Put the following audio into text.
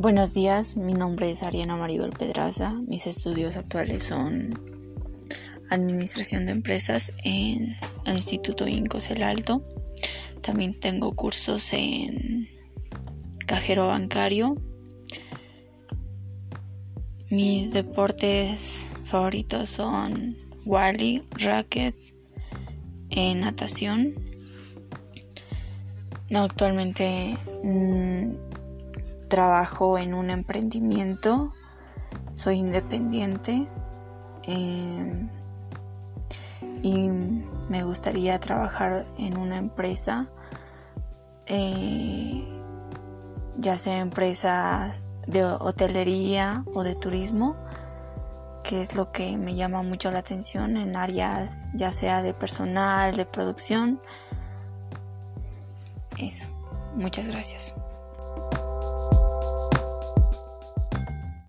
Buenos días, mi nombre es Ariana Maribel Pedraza. Mis estudios actuales son Administración de Empresas en el Instituto Incos El Alto. También tengo cursos en Cajero Bancario. Mis deportes favoritos son Wally, Racket, natación. No, actualmente mm, trabajo en un emprendimiento, soy independiente em, y me gustaría trabajar en una empresa, eh, ya sea empresa de hotelería o de turismo, que es lo que me llama mucho la atención en áreas ya sea de personal, de producción. Eso. Muchas gracias.